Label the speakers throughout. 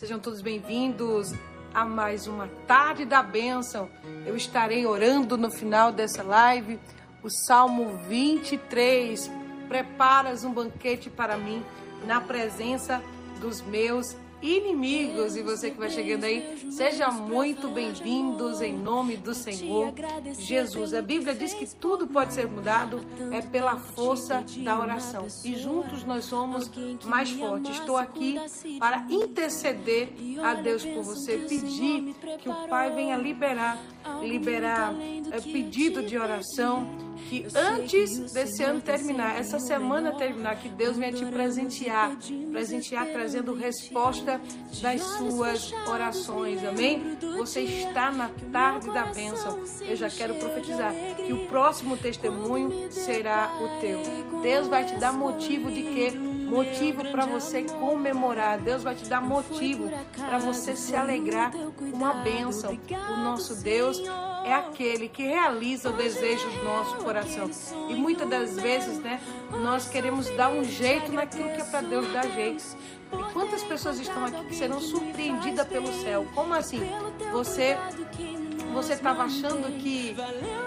Speaker 1: Sejam todos bem-vindos a mais uma tarde da bênção. Eu estarei orando no final dessa live o Salmo 23. Preparas um banquete para mim na presença dos meus inimigos. E você que vai chegando aí, seja muito bem-vindos em nome do Senhor Jesus. A Bíblia diz que tudo pode ser mudado é pela força da oração. E juntos nós somos mais fortes. Estou aqui para interceder a Deus por você, pedir que o Pai venha liberar, liberar é, pedido de oração que antes desse ano terminar, essa semana terminar, que Deus venha te presentear, presentear trazendo resposta das suas orações, amém? Você está na tarde da bênção. Eu já quero profetizar que o próximo testemunho será o teu. Deus vai te dar motivo de quê? Motivo para você comemorar. Deus vai te dar motivo para você se alegrar com a bênção. O nosso Deus é aquele que realiza o desejo do nosso coração. E muitas das vezes, né, nós queremos dar um jeito naquilo que é para Deus dar jeito. E quantas pessoas estão aqui que serão surpreendidas pelo céu? Como assim? Você você estava achando que,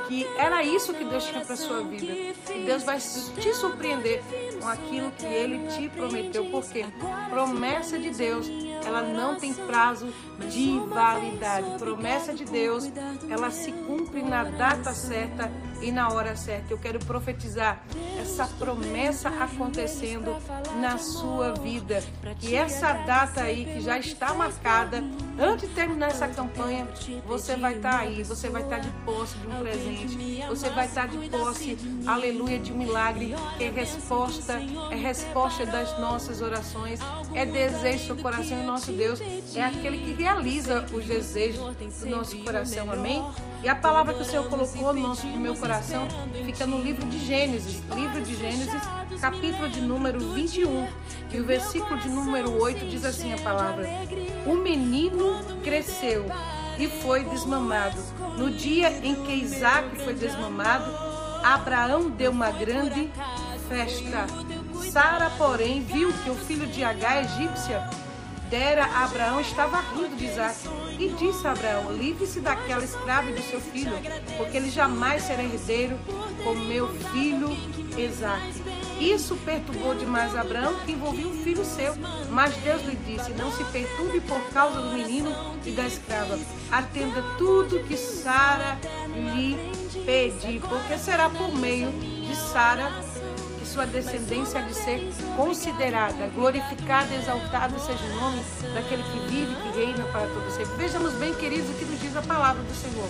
Speaker 1: que era isso que Deus tinha para sua vida. E Deus vai te surpreender com aquilo que Ele te prometeu. Porque promessa de Deus, ela não tem prazo de validade. Promessa de Deus, ela se cumpre na data certa e na hora certa. Eu quero profetizar essa promessa acontecendo na sua vida. E essa data aí que já está marcada, antes de terminar essa campanha, você vai estar aí, você vai estar de posse de um presente, você vai estar de posse, aleluia, de um milagre, que é resposta, é resposta das nossas orações, é desejo do coração e nosso Deus é aquele que realiza os desejos do nosso coração, amém? E a palavra que o Senhor colocou no nosso no meu coração fica no livro de Gênesis, livro de Gênesis, capítulo de número 21, e o versículo de número 8 diz assim a palavra: O menino cresceu e foi desmamado. No dia em que Isaac foi desmamado, Abraão deu uma grande festa. Sara, porém, viu que o filho de Agar, egípcia, dera Abraão estava rindo de Isaac. E disse a Abraão: Livre-se daquela escrava e do seu filho, porque ele jamais será herdeiro com meu filho Isaac. Isso perturbou demais Abraão, que envolvia um filho seu. Mas Deus lhe disse: Não se perturbe por causa do menino e da escrava. Atenda tudo que Sara lhe pedir, porque será por meio de Sara sua descendência de ser considerada, glorificada, exaltada seja o nome daquele que vive, que reina para todo sempre. Vejamos bem, queridos, o que nos diz a palavra do Senhor.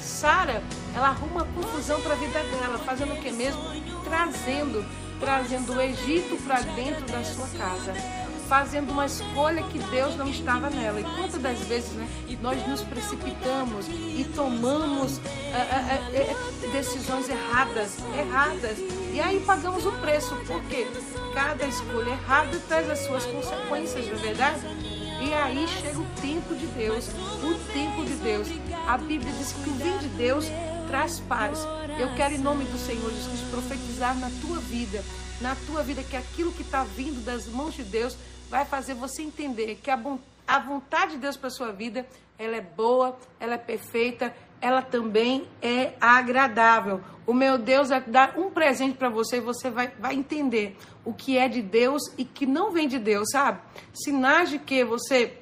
Speaker 1: Sara, ela arruma confusão para a vida dela, fazendo o que mesmo? Trazendo trazendo o Egito para dentro da sua casa, fazendo uma escolha que Deus não estava nela. E quantas das vezes né, nós nos precipitamos e tomamos é, é, decisões erradas, erradas, e aí pagamos o preço, porque cada escolha errada traz as suas consequências, não é verdade? E aí chega o tempo de Deus, o tempo de Deus. A Bíblia diz que o vinho de Deus traz paz. Eu quero, em nome do Senhor Jesus, profetizar na tua vida, na tua vida, que aquilo que está vindo das mãos de Deus vai fazer você entender que a, a vontade de Deus para sua vida, ela é boa, ela é perfeita, ela também é agradável. O meu Deus vai dar um presente para você e você vai, vai entender o que é de Deus e que não vem de Deus, sabe? Sinais de que você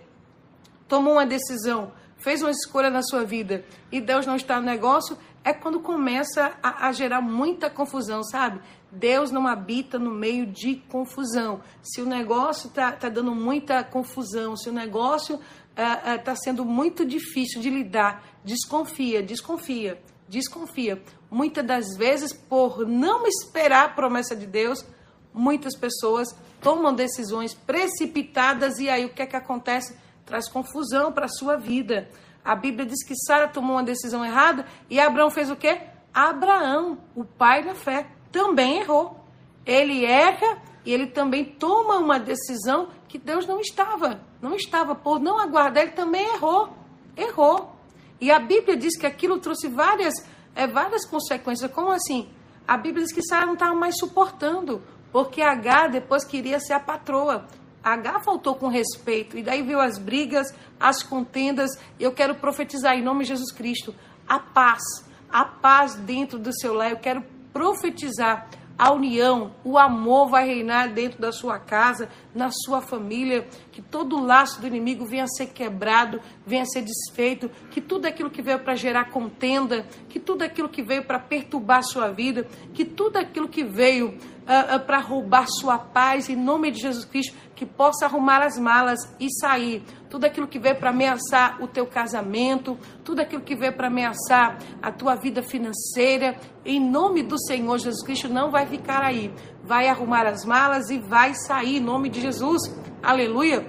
Speaker 1: tomou uma decisão, fez uma escolha na sua vida e Deus não está no negócio, é quando começa a, a, gerar muita confusão, sabe? Deus não habita no meio de confusão. Se o negócio está tá dando muita confusão, se o negócio está uh, uh, sendo muito difícil de lidar, desconfia, desconfia, desconfia. Muitas das vezes, por não esperar a promessa de Deus, muitas pessoas tomam decisões precipitadas e aí o que é que acontece? Traz confusão para a sua vida. A Bíblia diz que Sara tomou uma decisão errada e Abraão fez o quê? Abraão, o pai da fé, também errou. Ele erra e ele também toma uma decisão que Deus não estava, não estava por não aguardar, ele também errou. Errou. E a Bíblia diz que aquilo trouxe várias, é, várias consequências. Como assim? A Bíblia diz que Sara não estava mais suportando, porque H depois queria ser a patroa. H faltou com respeito, e daí veio as brigas, as contendas. Eu quero profetizar em nome de Jesus Cristo a paz, a paz dentro do seu lar. Eu quero profetizar a união, o amor vai reinar dentro da sua casa, na sua família, que todo laço do inimigo venha a ser quebrado, venha a ser desfeito, que tudo aquilo que veio para gerar contenda, que tudo aquilo que veio para perturbar sua vida, que tudo aquilo que veio uh, uh, para roubar sua paz, em nome de Jesus Cristo, que possa arrumar as malas e sair. Tudo aquilo que veio para ameaçar o teu casamento, tudo aquilo que veio para ameaçar a tua vida financeira, em nome do Senhor Jesus Cristo, não vai ficar aí. Vai arrumar as malas e vai sair, em nome de Jesus. Aleluia.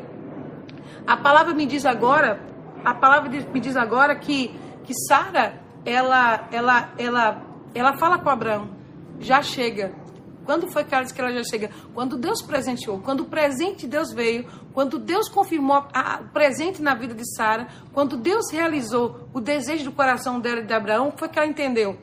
Speaker 1: A palavra me diz agora, a palavra me diz agora que, que Sara, ela, ela, ela, ela fala com Abraão, já chega, quando foi que ela já chega? Quando Deus presenteou, quando o presente de Deus veio, quando Deus confirmou o presente na vida de Sara, quando Deus realizou o desejo do coração dela e de Abraão, foi que ela entendeu.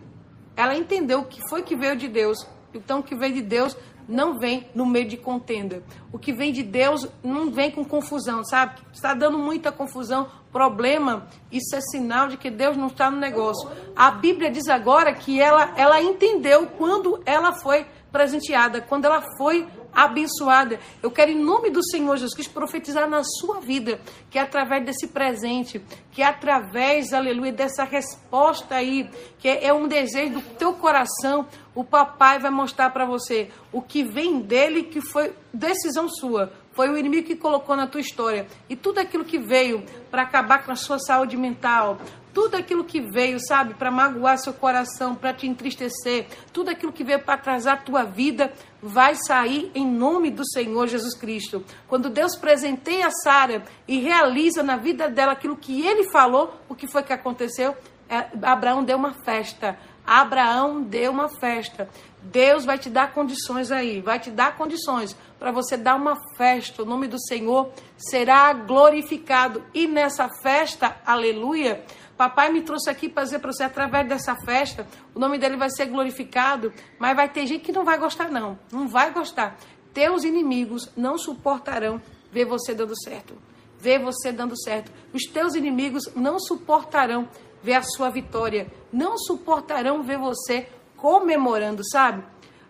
Speaker 1: Ela entendeu que foi que veio de Deus. Então, o que veio de Deus não vem no meio de contenda. O que vem de Deus não vem com confusão, sabe? Está dando muita confusão, problema. Isso é sinal de que Deus não está no negócio. A Bíblia diz agora que ela, ela entendeu quando ela foi presenteada, quando ela foi abençoada. Eu quero, em nome do Senhor Jesus Cristo, profetizar na sua vida, que é através desse presente, que é através, aleluia, dessa resposta aí, que é, é um desejo do teu coração, o papai vai mostrar para você o que vem dele, que foi decisão sua. Foi o inimigo que colocou na tua história. E tudo aquilo que veio para acabar com a sua saúde mental, tudo aquilo que veio, sabe, para magoar seu coração, para te entristecer, tudo aquilo que veio para atrasar a tua vida, vai sair em nome do Senhor Jesus Cristo. Quando Deus presenteia Sara e realiza na vida dela aquilo que ele falou, o que foi que aconteceu? É, Abraão deu uma festa. Abraão deu uma festa. Deus vai te dar condições aí, vai te dar condições para você dar uma festa. O nome do Senhor será glorificado. E nessa festa, aleluia, Papai me trouxe aqui para dizer para você, através dessa festa, o nome dele vai ser glorificado, mas vai ter gente que não vai gostar, não. Não vai gostar. Teus inimigos não suportarão ver você dando certo. Ver você dando certo. Os teus inimigos não suportarão ver a sua vitória. Não suportarão ver você comemorando, sabe?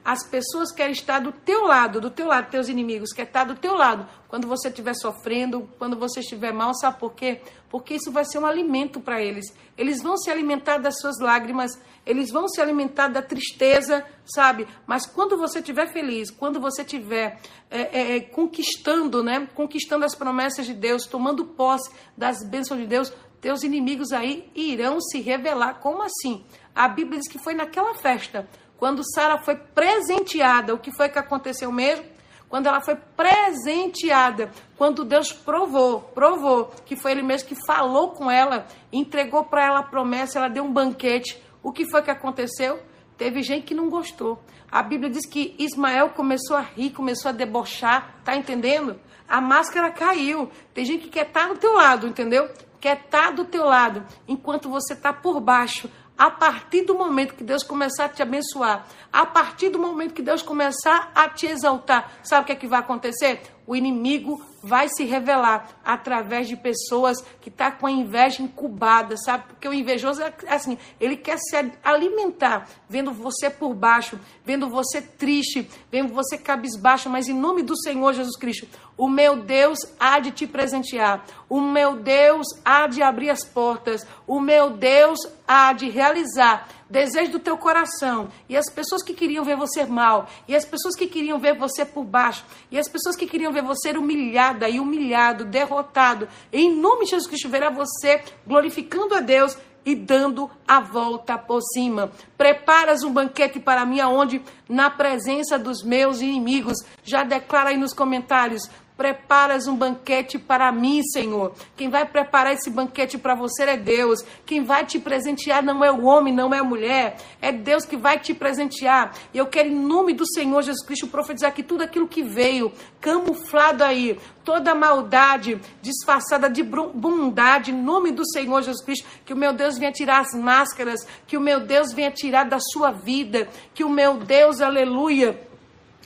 Speaker 1: As pessoas querem estar do teu lado, do teu lado, teus inimigos, querem estar do teu lado quando você estiver sofrendo, quando você estiver mal, sabe por quê? Porque isso vai ser um alimento para eles. Eles vão se alimentar das suas lágrimas, eles vão se alimentar da tristeza, sabe? Mas quando você estiver feliz, quando você estiver é, é, é, conquistando, né? Conquistando as promessas de Deus, tomando posse das bênçãos de Deus, teus inimigos aí irão se revelar. Como assim? A Bíblia diz que foi naquela festa quando Sara foi presenteada, o que foi que aconteceu mesmo? Quando ela foi presenteada, quando Deus provou, provou que foi Ele mesmo que falou com ela, entregou para ela a promessa, ela deu um banquete. O que foi que aconteceu? Teve gente que não gostou. A Bíblia diz que Ismael começou a rir, começou a debochar, tá entendendo? A máscara caiu. Tem gente que quer estar tá do teu lado, entendeu? Quer estar tá do teu lado, enquanto você está por baixo a partir do momento que Deus começar a te abençoar, a partir do momento que Deus começar a te exaltar, sabe o que, é que vai acontecer? O inimigo vai se revelar através de pessoas que estão tá com a inveja incubada, sabe? Porque o invejoso é assim, ele quer se alimentar, vendo você por baixo, vendo você triste, vendo você cabisbaixo, mas em nome do Senhor Jesus Cristo, o meu Deus há de te presentear, o meu Deus há de abrir as portas, o meu Deus há de realizar desejo do teu coração. E as pessoas que queriam ver você mal, e as pessoas que queriam ver você por baixo, e as pessoas que queriam ver você humilhada e humilhado, derrotado, em nome de Jesus Cristo, verá você glorificando a Deus e dando a volta por cima. Preparas um banquete para mim aonde na presença dos meus inimigos. Já declara aí nos comentários preparas um banquete para mim, Senhor. Quem vai preparar esse banquete para você é Deus. Quem vai te presentear não é o homem, não é a mulher. É Deus que vai te presentear. E eu quero, em nome do Senhor Jesus Cristo, profetizar que tudo aquilo que veio, camuflado aí, toda maldade disfarçada de bondade, em nome do Senhor Jesus Cristo, que o meu Deus venha tirar as máscaras, que o meu Deus venha tirar da sua vida, que o meu Deus, aleluia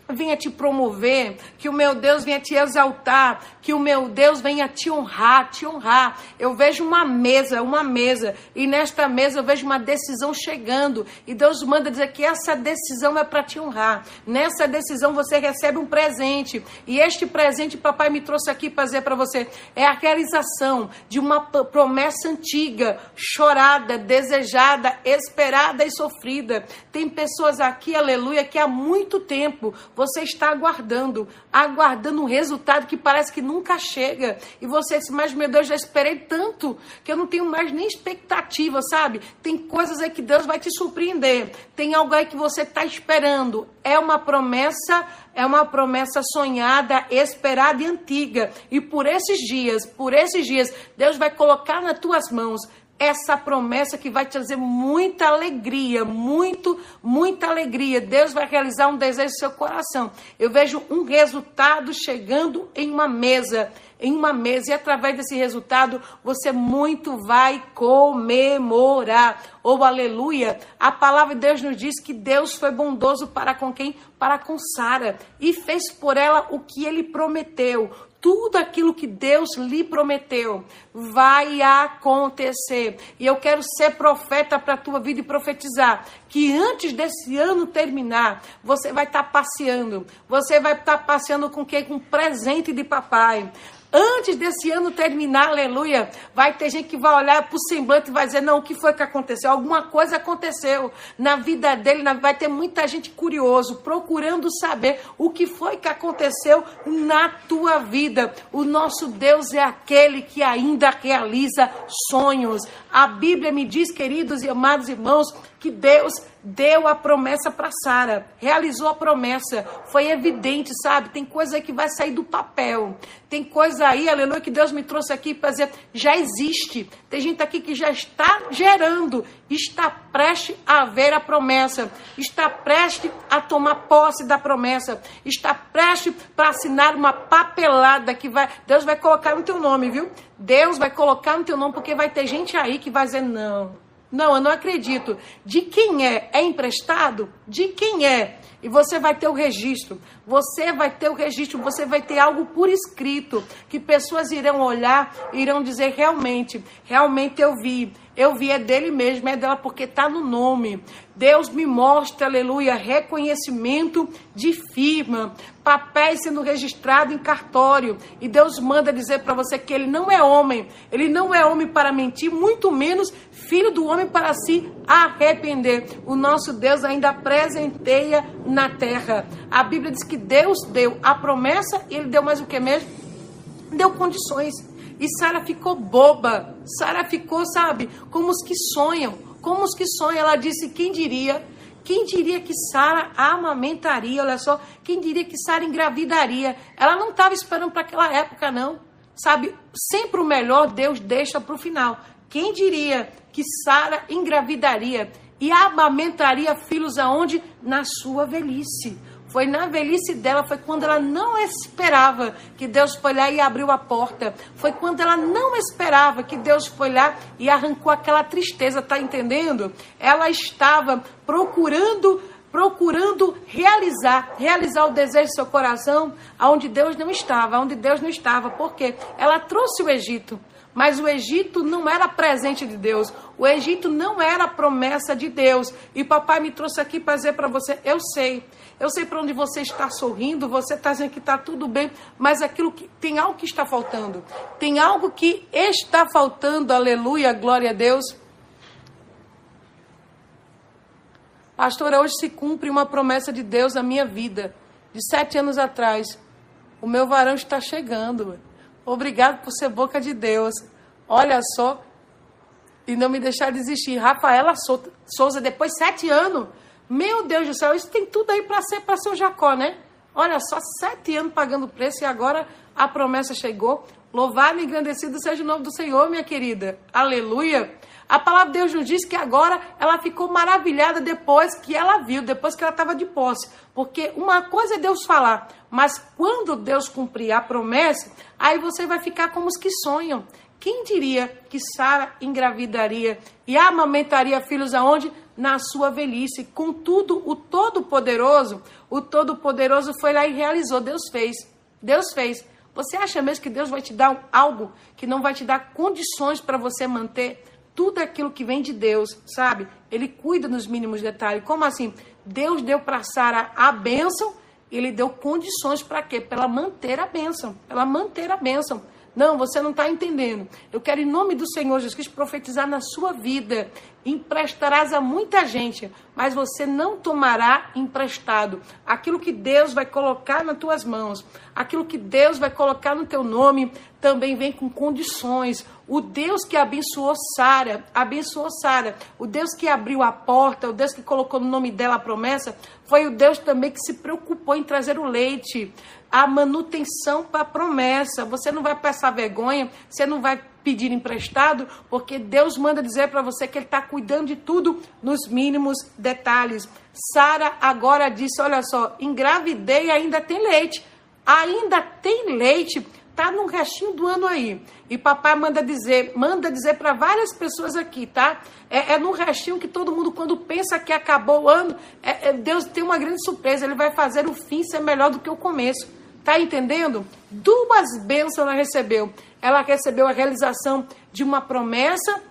Speaker 1: venha te promover, que o meu Deus venha te exaltar, que o meu Deus venha te honrar, te honrar. Eu vejo uma mesa, uma mesa, e nesta mesa eu vejo uma decisão chegando, e Deus manda dizer que essa decisão é para te honrar. Nessa decisão você recebe um presente, e este presente papai me trouxe aqui para dizer para você, é a realização de uma promessa antiga, chorada, desejada, esperada e sofrida. Tem pessoas aqui, aleluia, que há muito tempo você está aguardando, aguardando um resultado que parece que nunca chega. E você diz, mas meu Deus, já esperei tanto que eu não tenho mais nem expectativa, sabe? Tem coisas aí que Deus vai te surpreender. Tem algo aí que você está esperando. É uma promessa, é uma promessa sonhada, esperada e antiga. E por esses dias, por esses dias, Deus vai colocar nas tuas mãos essa promessa que vai te trazer muita alegria, muito, muita alegria. Deus vai realizar um desejo no seu coração. Eu vejo um resultado chegando em uma mesa, em uma mesa, e através desse resultado você muito vai comemorar. Ou oh, aleluia! A palavra de Deus nos diz que Deus foi bondoso para com quem? Para com Sara e fez por ela o que ele prometeu tudo aquilo que Deus lhe prometeu vai acontecer. E eu quero ser profeta para a tua vida e profetizar que antes desse ano terminar, você vai estar tá passeando. Você vai estar tá passeando com quem? Com presente de papai. Antes desse ano terminar, aleluia, vai ter gente que vai olhar para o semblante e vai dizer: não, o que foi que aconteceu? Alguma coisa aconteceu na vida dele. Vai ter muita gente curioso, procurando saber o que foi que aconteceu na tua vida. O nosso Deus é aquele que ainda realiza sonhos. A Bíblia me diz, queridos e amados irmãos, que Deus deu a promessa para Sara, realizou a promessa, foi evidente, sabe? Tem coisa aí que vai sair do papel, tem coisa aí, aleluia, que Deus me trouxe aqui para dizer, já existe. Tem gente aqui que já está gerando, está prestes a ver a promessa, está prestes a tomar posse da promessa, está prestes para assinar uma papelada que vai, Deus vai colocar no teu nome, viu? Deus vai colocar no teu nome, porque vai ter gente aí que vai dizer, não, não, eu não acredito. De quem é? É emprestado? De quem é? E você vai ter o registro. Você vai ter o registro, você vai ter algo por escrito que pessoas irão olhar e irão dizer realmente, realmente eu vi. Eu vi, é dele mesmo, é dela porque está no nome. Deus me mostra, aleluia, reconhecimento de firma, papéis sendo registrados em cartório. E Deus manda dizer para você que ele não é homem, ele não é homem para mentir, muito menos filho do homem para se arrepender. O nosso Deus ainda presenteia na terra. A Bíblia diz que Deus deu a promessa e ele deu mais o que mesmo? Deu condições. E Sara ficou boba. Sara ficou, sabe, como os que sonham. Como os que sonham. Ela disse: quem diria? Quem diria que Sara amamentaria? Olha só, quem diria que Sara engravidaria? Ela não estava esperando para aquela época, não. Sabe, sempre o melhor Deus deixa para o final. Quem diria que Sara engravidaria e amamentaria filhos aonde? Na sua velhice. Foi na velhice dela, foi quando ela não esperava que Deus foi lá e abriu a porta. Foi quando ela não esperava que Deus foi lá e arrancou aquela tristeza, tá entendendo? Ela estava procurando procurando realizar, realizar o desejo do seu coração, aonde Deus não estava, aonde Deus não estava. Por quê? Ela trouxe o Egito. Mas o Egito não era presente de Deus. O Egito não era promessa de Deus. E papai me trouxe aqui para dizer para você: eu sei. Eu sei para onde você está sorrindo, você está dizendo que está tudo bem, mas aquilo que tem algo que está faltando. Tem algo que está faltando, aleluia, glória a Deus. Pastora, hoje se cumpre uma promessa de Deus na minha vida. De sete anos atrás. O meu varão está chegando. Obrigado por ser boca de Deus. Olha só. E não me deixar desistir. Rafaela Souza, depois de sete anos. Meu Deus do céu, isso tem tudo aí para ser para seu Jacó, né? Olha só, sete anos pagando preço e agora a promessa chegou. Louvado e engrandecido seja o nome do Senhor, minha querida. Aleluia. A palavra de Deus nos diz que agora ela ficou maravilhada depois que ela viu, depois que ela estava de posse. Porque uma coisa é Deus falar, mas quando Deus cumprir a promessa, aí você vai ficar como os que sonham. quem diria que Sara engravidaria e amamentaria filhos aonde? Na sua velhice. Contudo, o Todo-Poderoso, o Todo-Poderoso foi lá e realizou. Deus fez. Deus fez. Você acha mesmo que Deus vai te dar algo que não vai te dar condições para você manter tudo aquilo que vem de Deus, sabe? Ele cuida nos mínimos detalhes. Como assim? Deus deu para Sara a bênção, ele deu condições para quê? Para ela manter a bênção, para ela manter a bênção. Não, você não está entendendo. Eu quero, em nome do Senhor Jesus Cristo, profetizar na sua vida. Emprestarás a muita gente, mas você não tomará emprestado. Aquilo que Deus vai colocar nas tuas mãos, aquilo que Deus vai colocar no teu nome, também vem com condições. O Deus que abençoou Sara, abençoou Sara. O Deus que abriu a porta, o Deus que colocou no nome dela a promessa, foi o Deus também que se preocupou em trazer o leite a manutenção para a promessa. Você não vai passar vergonha, você não vai pedir emprestado, porque Deus manda dizer para você que Ele está cuidando de tudo nos mínimos detalhes. Sara agora disse: Olha só, engravidei ainda tem leite. Ainda tem leite tá no restinho do ano aí. E papai manda dizer, manda dizer para várias pessoas aqui, tá? É, é, no restinho que todo mundo, quando pensa que acabou o ano, é, é, Deus tem uma grande surpresa. Ele vai fazer o fim ser melhor do que o começo. Tá entendendo? Duas bênçãos ela recebeu. Ela recebeu a realização de uma promessa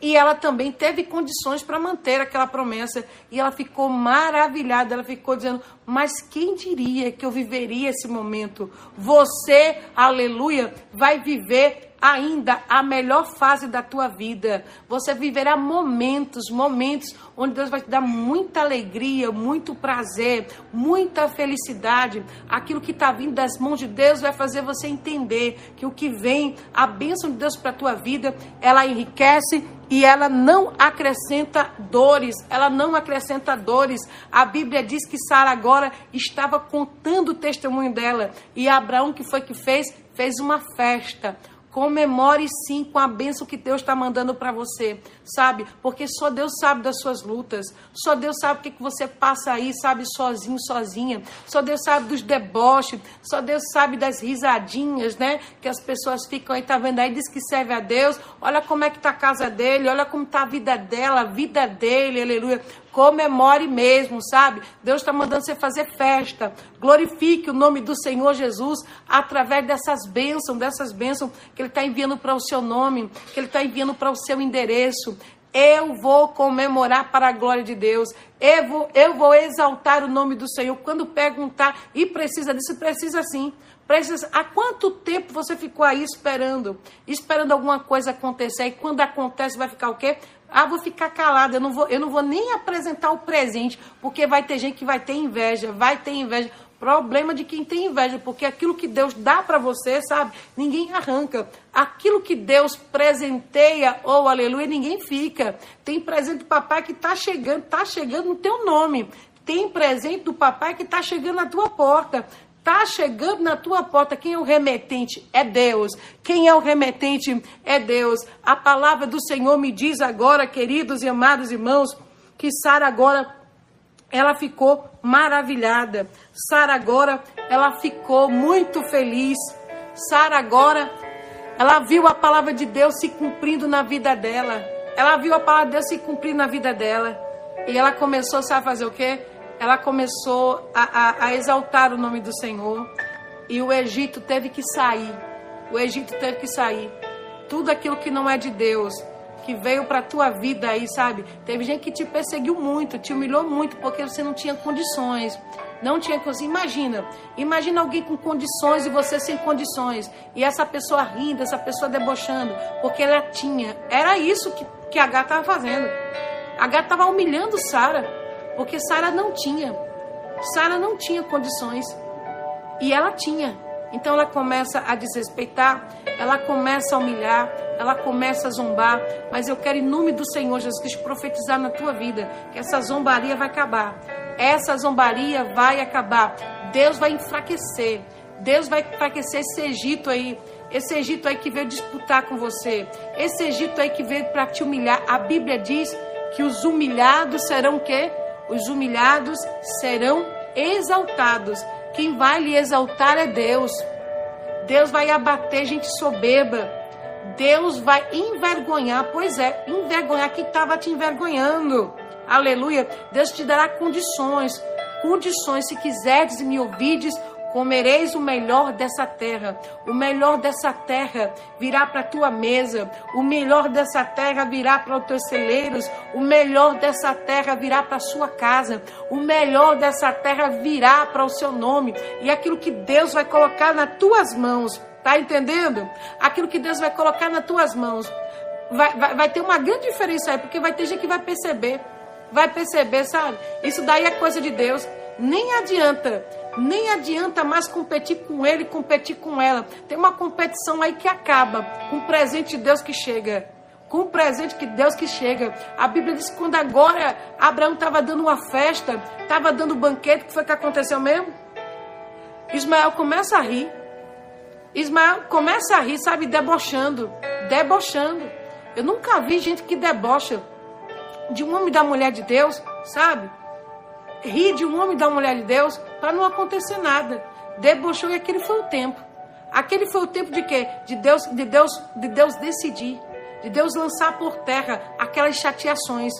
Speaker 1: e ela também teve condições para manter aquela promessa. E ela ficou maravilhada. Ela ficou dizendo: Mas quem diria que eu viveria esse momento? Você, aleluia, vai viver ainda a melhor fase da tua vida. Você viverá momentos, momentos onde Deus vai te dar muita alegria, muito prazer, muita felicidade. Aquilo que está vindo das mãos de Deus vai fazer você entender que o que vem, a bênção de Deus para a tua vida, ela enriquece e ela não acrescenta dores, ela não acrescenta dores. A Bíblia diz que Sara agora estava contando o testemunho dela e Abraão que foi que fez, fez uma festa Comemore sim com a bênção que Deus está mandando para você, sabe? Porque só Deus sabe das suas lutas, só Deus sabe o que, que você passa aí, sabe, sozinho, sozinha. Só Deus sabe dos deboches, só Deus sabe das risadinhas, né? Que as pessoas ficam aí, tá vendo aí, diz que serve a Deus. Olha como é que tá a casa dele, olha como tá a vida dela, a vida dele, aleluia comemore mesmo, sabe? Deus está mandando você fazer festa. Glorifique o nome do Senhor Jesus através dessas bênçãos, dessas bênçãos que Ele está enviando para o seu nome, que Ele está enviando para o seu endereço. Eu vou comemorar para a glória de Deus. Eu vou, eu vou exaltar o nome do Senhor. Quando perguntar, e precisa disso, precisa sim. Precisa, há quanto tempo você ficou aí esperando? Esperando alguma coisa acontecer. E quando acontece, vai ficar o quê? Ah, vou ficar calada, eu não vou, eu não vou nem apresentar o presente, porque vai ter gente que vai ter inveja, vai ter inveja. Problema de quem tem inveja, porque aquilo que Deus dá para você, sabe? Ninguém arranca. Aquilo que Deus presenteia, ou oh, aleluia, ninguém fica. Tem presente do papai que está chegando, está chegando no teu nome. Tem presente do papai que está chegando na tua porta está chegando na tua porta. Quem é o remetente? É Deus. Quem é o remetente? É Deus. A palavra do Senhor me diz agora, queridos e amados irmãos, que Sara agora ela ficou maravilhada. Sara agora ela ficou muito feliz. Sara agora ela viu a palavra de Deus se cumprindo na vida dela. Ela viu a palavra de Deus se cumprindo na vida dela. E ela começou, sabe fazer o quê? Ela começou a, a, a exaltar o nome do Senhor e o Egito teve que sair. O Egito teve que sair. Tudo aquilo que não é de Deus, que veio para a tua vida aí, sabe? Teve gente que te perseguiu muito, te humilhou muito, porque você não tinha condições. Não tinha condições. Imagina, imagina alguém com condições e você sem condições. E essa pessoa rindo, essa pessoa debochando, porque ela tinha. Era isso que, que a gata estava fazendo. A gata estava humilhando Sara porque Sara não tinha. Sara não tinha condições. E ela tinha. Então ela começa a desrespeitar, ela começa a humilhar, ela começa a zombar. Mas eu quero, em nome do Senhor Jesus Cristo, profetizar na tua vida que essa zombaria vai acabar. Essa zombaria vai acabar. Deus vai enfraquecer. Deus vai enfraquecer esse Egito aí. Esse Egito aí que veio disputar com você. Esse Egito aí que veio para te humilhar. A Bíblia diz que os humilhados serão o quê? Os humilhados serão exaltados. Quem vai lhe exaltar é Deus. Deus vai abater gente soberba. Deus vai envergonhar, pois é, envergonhar quem estava te envergonhando. Aleluia. Deus te dará condições, condições, se quiserdes e me ouvides, comereis o melhor dessa terra. O melhor dessa terra virá para a tua mesa. O melhor dessa terra virá para os teus celeiros. O melhor dessa terra virá para a sua casa. O melhor dessa terra virá para o seu nome. E aquilo que Deus vai colocar nas tuas mãos. Tá entendendo? Aquilo que Deus vai colocar nas tuas mãos. Vai, vai, vai ter uma grande diferença aí, porque vai ter gente que vai perceber. Vai perceber, sabe? Isso daí é coisa de Deus. Nem adianta nem adianta mais competir com ele, competir com ela. Tem uma competição aí que acaba com o presente de Deus que chega. Com o presente de Deus que chega. A Bíblia diz que quando agora Abraão estava dando uma festa, estava dando um banquete, o que foi que aconteceu mesmo? Ismael começa a rir. Ismael começa a rir, sabe, debochando. Debochando. Eu nunca vi gente que debocha de um homem da mulher de Deus, sabe? rir de um homem da mulher de Deus para não acontecer nada. Debochou e aquele foi o tempo. Aquele foi o tempo de quê? De Deus, de Deus, de Deus decidir, de Deus lançar por terra aquelas chateações.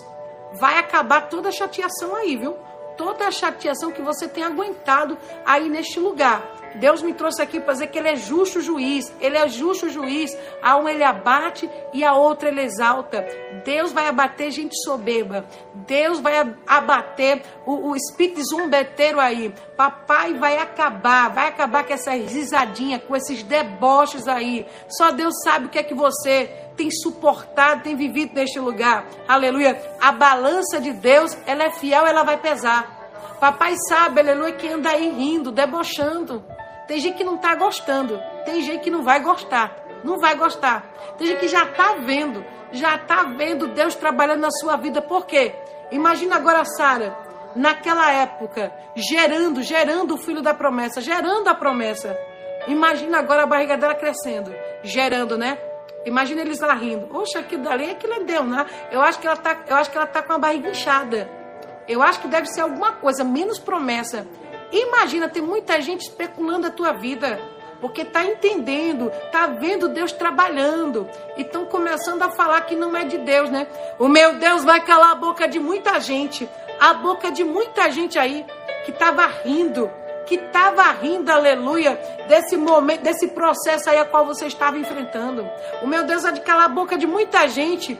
Speaker 1: Vai acabar toda a chateação aí, viu? Toda a chateação que você tem aguentado aí neste lugar. Deus me trouxe aqui para dizer que Ele é justo juiz. Ele é justo juiz. A um Ele abate e a outra Ele exalta. Deus vai abater gente soberba. Deus vai abater o, o espírito zumbeteiro aí. Papai vai acabar, vai acabar com essa risadinha, com esses deboches aí. Só Deus sabe o que é que você tem suportado, tem vivido neste lugar. Aleluia. A balança de Deus, ela é fiel, ela vai pesar. Papai sabe, aleluia, que anda aí rindo, debochando. Tem gente que não está gostando. Tem gente que não vai gostar. Não vai gostar. Tem gente que já está vendo. Já está vendo Deus trabalhando na sua vida. Por quê? Imagina agora Sara, naquela época, gerando, gerando o filho da promessa, gerando a promessa. Imagina agora a barriga dela crescendo, gerando, né? Imagina eles lá rindo. Oxa, aquilo dali, aquilo é Deus, né? Eu acho que ela tá, eu acho que ela tá com a barriga inchada. Eu acho que deve ser alguma coisa, menos promessa. Imagina, tem muita gente especulando a tua vida, porque está entendendo, está vendo Deus trabalhando, e estão começando a falar que não é de Deus, né? O meu Deus vai calar a boca de muita gente, a boca de muita gente aí que estava rindo, que estava rindo, aleluia, desse momento, desse processo aí a qual você estava enfrentando. O meu Deus vai calar a boca de muita gente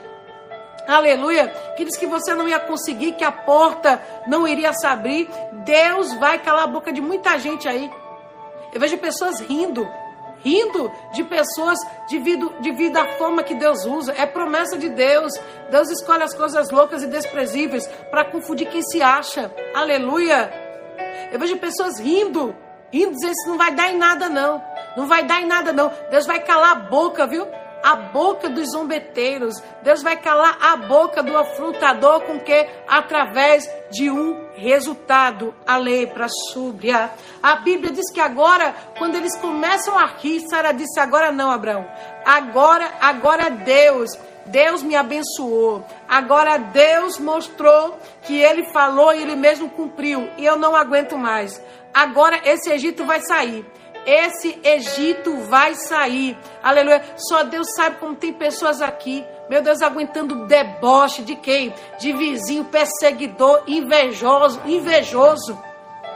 Speaker 1: aleluia, que diz que você não ia conseguir, que a porta não iria se abrir. Deus vai calar a boca de muita gente aí. Eu vejo pessoas rindo, rindo de pessoas devido, devido à forma que Deus usa. É promessa de Deus. Deus escolhe as coisas loucas e desprezíveis para confundir quem se acha. Aleluia. Eu vejo pessoas rindo, rindo, dizendo que não vai dar em nada, não. Não vai dar em nada, não. Deus vai calar a boca, viu? A boca dos zombeteiros. Deus vai calar a boca do afrontador com que? Através de um resultado, a lepra súbia. A Bíblia diz que agora, quando eles começam a rir, Sara disse: agora não, Abraão. Agora, agora Deus. Deus me abençoou. Agora Deus mostrou que ele falou e ele mesmo cumpriu. E eu não aguento mais. Agora esse Egito vai sair. Esse Egito vai sair. Aleluia. Só Deus sabe como tem pessoas aqui. Meu Deus, aguentando deboche de quem? De vizinho, perseguidor, invejoso, invejoso.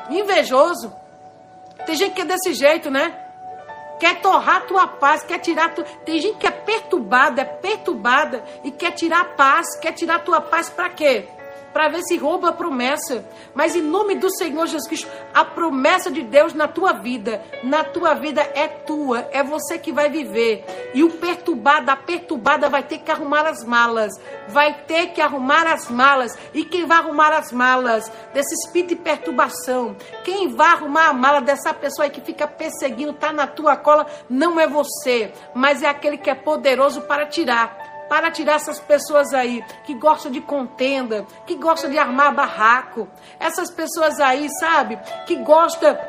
Speaker 1: Invejoso. Tem gente que é desse jeito, né? Quer torrar tua paz, quer tirar tu... Tem gente que é perturbada, é perturbada e quer tirar a paz, quer tirar tua paz para quê? Para ver se rouba a promessa. Mas em nome do Senhor Jesus Cristo, a promessa de Deus na tua vida, na tua vida é tua, é você que vai viver. E o perturbado, a perturbada vai ter que arrumar as malas, vai ter que arrumar as malas. E quem vai arrumar as malas desse espírito de perturbação? Quem vai arrumar a mala dessa pessoa que fica perseguindo, tá na tua cola, não é você, mas é aquele que é poderoso para tirar para tirar essas pessoas aí que gostam de contenda, que gostam de armar barraco, essas pessoas aí, sabe, que gosta,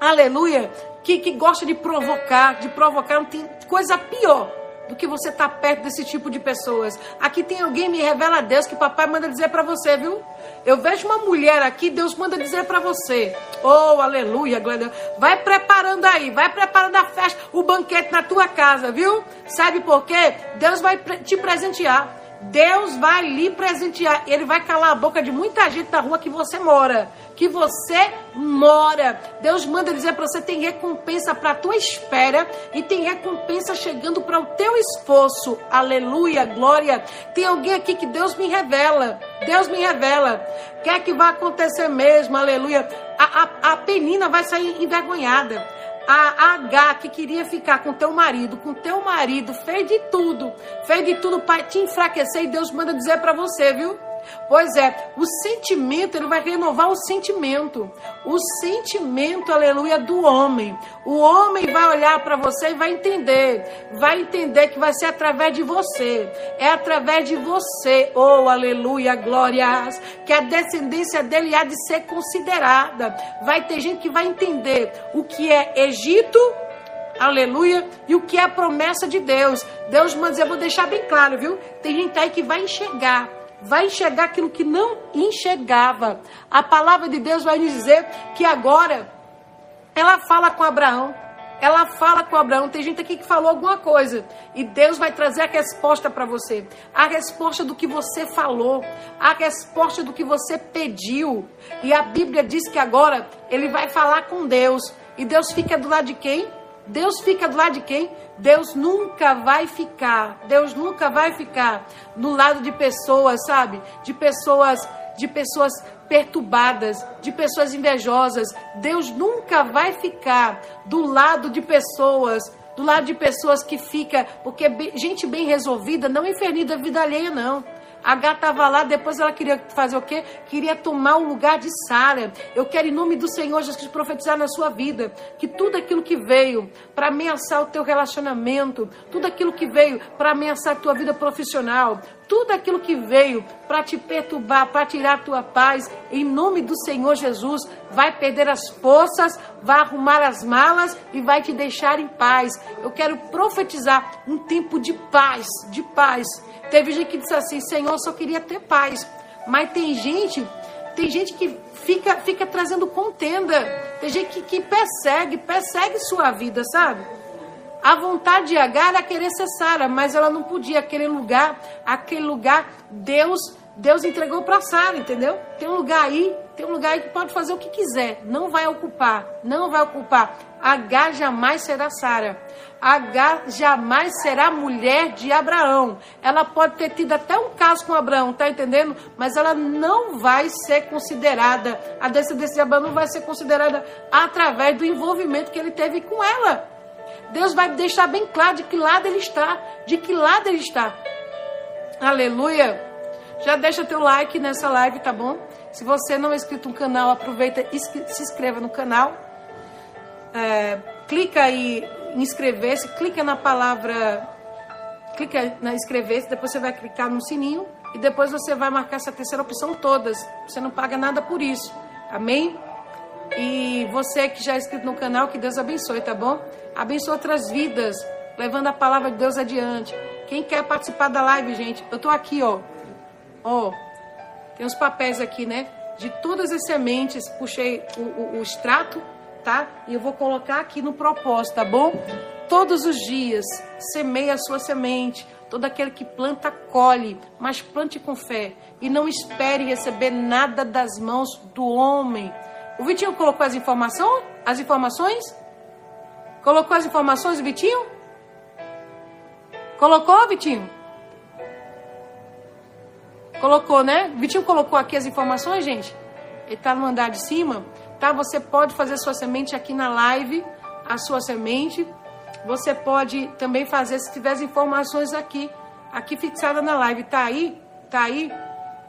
Speaker 1: aleluia, que, que gosta de provocar, de provocar, não tem coisa pior, do que você estar tá perto desse tipo de pessoas. Aqui tem alguém, me revela a Deus, que papai manda dizer para você, viu? Eu vejo uma mulher aqui, Deus manda dizer para você. Oh, aleluia, glória. Vai preparando aí, vai preparando a festa, o banquete na tua casa, viu? Sabe por quê? Deus vai te presentear. Deus vai lhe presentear. Ele vai calar a boca de muita gente na rua que você mora. Que você mora. Deus manda dizer para você: tem recompensa para a tua espera e tem recompensa chegando para o teu esforço. Aleluia, glória. Tem alguém aqui que Deus me revela. Deus me revela. Quer que vai acontecer mesmo, aleluia. A, a, a penina vai sair envergonhada a H que queria ficar com teu marido, com teu marido, fez de tudo, fez de tudo para te enfraquecer e Deus manda dizer para você, viu? Pois é, o sentimento, ele vai renovar o sentimento. O sentimento, aleluia, do homem. O homem vai olhar para você e vai entender. Vai entender que vai ser através de você. É através de você, oh, aleluia, glórias, que a descendência dele há de ser considerada. Vai ter gente que vai entender o que é Egito aleluia, e o que é a promessa de Deus. Deus manda dizer, eu vou deixar bem claro, viu? Tem gente aí que vai enxergar vai enxergar aquilo que não enxergava. A palavra de Deus vai dizer que agora ela fala com Abraão. Ela fala com Abraão. Tem gente aqui que falou alguma coisa. E Deus vai trazer a resposta para você. A resposta do que você falou. A resposta do que você pediu. E a Bíblia diz que agora ele vai falar com Deus. E Deus fica do lado de quem? Deus fica do lado de quem? Deus nunca vai ficar. Deus nunca vai ficar no lado de pessoas, sabe? De pessoas, de pessoas perturbadas, de pessoas invejosas. Deus nunca vai ficar do lado de pessoas, do lado de pessoas que fica, porque gente bem resolvida não infernida a vida alheia não. H estava lá, depois ela queria fazer o quê? Queria tomar o lugar de Sara. Eu quero, em nome do Senhor Jesus, profetizar na sua vida que tudo aquilo que veio para ameaçar o teu relacionamento, tudo aquilo que veio para ameaçar a tua vida profissional, tudo aquilo que veio para te perturbar, para tirar a tua paz, em nome do Senhor Jesus, vai perder as forças, vai arrumar as malas e vai te deixar em paz. Eu quero profetizar um tempo de paz, de paz Teve gente que disse assim, Senhor, só queria ter paz. Mas tem gente, tem gente que fica, fica trazendo contenda. Tem gente que, que persegue, persegue sua vida, sabe? A vontade de Agar era querer ser Sara, mas ela não podia. Aquele lugar, aquele lugar, Deus, Deus entregou para Sara, entendeu? Tem um lugar aí, tem um lugar aí que pode fazer o que quiser. Não vai ocupar, não vai ocupar. Agar jamais será Sara. Agar jamais será mulher de Abraão. Ela pode ter tido até um caso com Abraão, tá entendendo? Mas ela não vai ser considerada, a descendência de Abraão não vai ser considerada através do envolvimento que ele teve com ela. Deus vai deixar bem claro de que lado ele está, de que lado ele está. Aleluia. Já deixa teu like nessa live, tá bom? Se você não é inscrito no canal, aproveita e se inscreva no canal. É, clica aí inscrever-se, clica na palavra, clica na inscrever-se, depois você vai clicar no sininho e depois você vai marcar essa terceira opção todas. Você não paga nada por isso. Amém? E você que já é inscrito no canal, que Deus abençoe, tá bom? Abençoe outras vidas, levando a palavra de Deus adiante. Quem quer participar da live, gente, eu tô aqui, ó. Ó, tem os papéis aqui, né? De todas as sementes, puxei o, o, o extrato tá? E eu vou colocar aqui no propósito, tá bom? Todos os dias, semeie a sua semente. Todo aquele que planta, colhe, mas plante com fé. E não espere receber nada das mãos do homem. O Vitinho colocou as informações? As informações? Colocou as informações, Vitinho? Colocou, Vitinho? Colocou, né? Vitinho colocou aqui as informações, gente? Ele tá no andar de cima tá? Você pode fazer sua semente aqui na live, a sua semente. Você pode também fazer se tiver as informações aqui, aqui fixada na live, tá aí? Tá aí?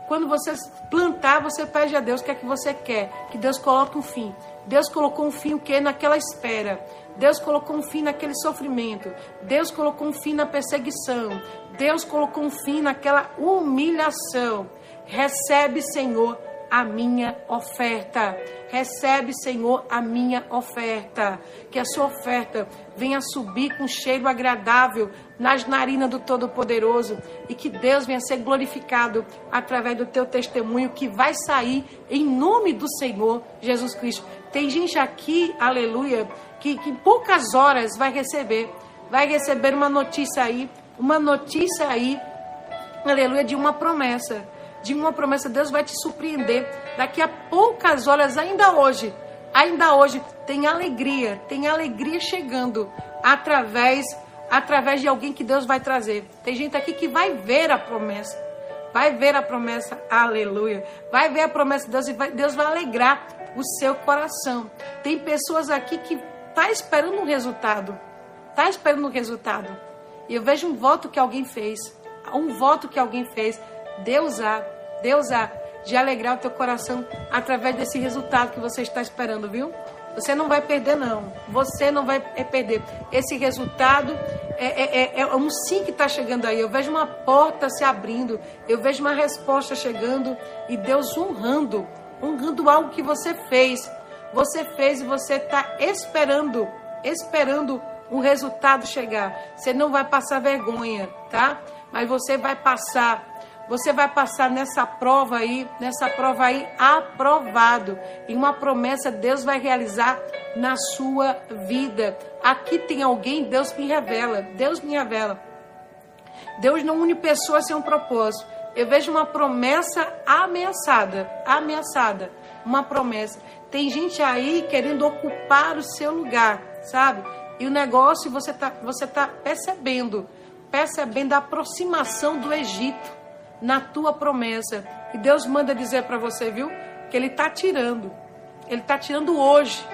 Speaker 1: Quando você plantar, você pede a Deus o que é que você quer, que Deus coloque um fim. Deus colocou um fim o que naquela espera. Deus colocou um fim naquele sofrimento. Deus colocou um fim na perseguição. Deus colocou um fim naquela humilhação. Recebe, Senhor, a minha oferta. Recebe, Senhor, a minha oferta. Que a sua oferta venha subir com cheiro agradável nas narinas do Todo-Poderoso e que Deus venha ser glorificado através do teu testemunho que vai sair em nome do Senhor Jesus Cristo. Tem gente aqui, aleluia, que, que em poucas horas vai receber, vai receber uma notícia aí, uma notícia aí, aleluia, de uma promessa de uma promessa, Deus vai te surpreender. Daqui a poucas horas, ainda hoje, ainda hoje, tem alegria, tem alegria chegando através através de alguém que Deus vai trazer. Tem gente aqui que vai ver a promessa. Vai ver a promessa, aleluia. Vai ver a promessa de Deus e vai, Deus vai alegrar o seu coração. Tem pessoas aqui que tá esperando um resultado. Tá esperando um resultado. E eu vejo um voto que alguém fez. Um voto que alguém fez. Deus há Deus há de alegrar o teu coração através desse resultado que você está esperando, viu? Você não vai perder, não. Você não vai perder. Esse resultado é, é, é, é um sim que está chegando aí. Eu vejo uma porta se abrindo. Eu vejo uma resposta chegando. E Deus honrando. Honrando algo que você fez. Você fez e você está esperando. Esperando o resultado chegar. Você não vai passar vergonha, tá? Mas você vai passar você vai passar nessa prova aí, nessa prova aí aprovado. E uma promessa Deus vai realizar na sua vida. Aqui tem alguém, Deus me revela. Deus me revela. Deus não une pessoas sem um propósito. Eu vejo uma promessa ameaçada, ameaçada, uma promessa. Tem gente aí querendo ocupar o seu lugar, sabe? E o negócio você tá, você tá percebendo, percebendo a aproximação do Egito na tua promessa. E Deus manda dizer para você, viu? Que Ele está tirando. Ele está tirando hoje.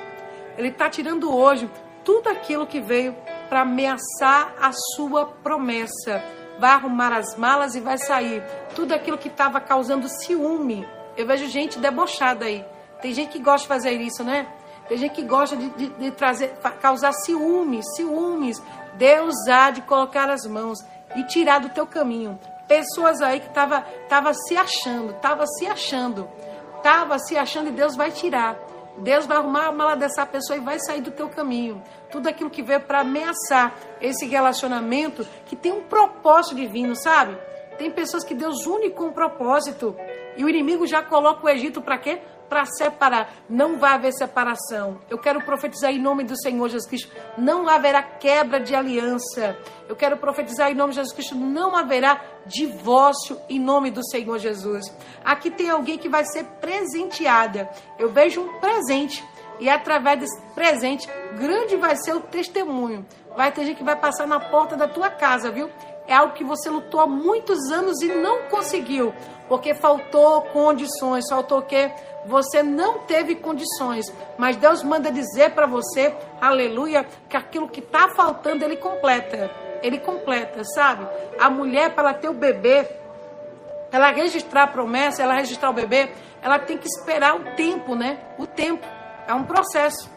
Speaker 1: Ele está tirando hoje tudo aquilo que veio para ameaçar a sua promessa. Vai arrumar as malas e vai sair. Tudo aquilo que estava causando ciúme. Eu vejo gente debochada aí. Tem gente que gosta de fazer isso, né? Tem gente que gosta de, de, de trazer, causar ciúmes, ciúmes. Deus há de colocar as mãos e tirar do teu caminho pessoas aí que tava, tava se achando, tava se achando, tava se achando e Deus vai tirar. Deus vai arrumar a mala dessa pessoa e vai sair do teu caminho. Tudo aquilo que veio para ameaçar esse relacionamento que tem um propósito divino, sabe? Tem pessoas que Deus une com um propósito. E o inimigo já coloca o Egito para quê? Para separar. Não vai haver separação. Eu quero profetizar em nome do Senhor Jesus Cristo. Não haverá quebra de aliança. Eu quero profetizar em nome de Jesus Cristo. Não haverá divórcio em nome do Senhor Jesus. Aqui tem alguém que vai ser presenteada. Eu vejo um presente. E através desse presente, grande vai ser o testemunho. Vai ter gente que vai passar na porta da tua casa, viu? É algo que você lutou há muitos anos e não conseguiu, porque faltou condições, faltou o quê? você não teve condições, mas Deus manda dizer para você, aleluia, que aquilo que está faltando ele completa. Ele completa, sabe? A mulher, para ter o bebê, ela registrar a promessa, ela registrar o bebê, ela tem que esperar o tempo, né? O tempo. É um processo.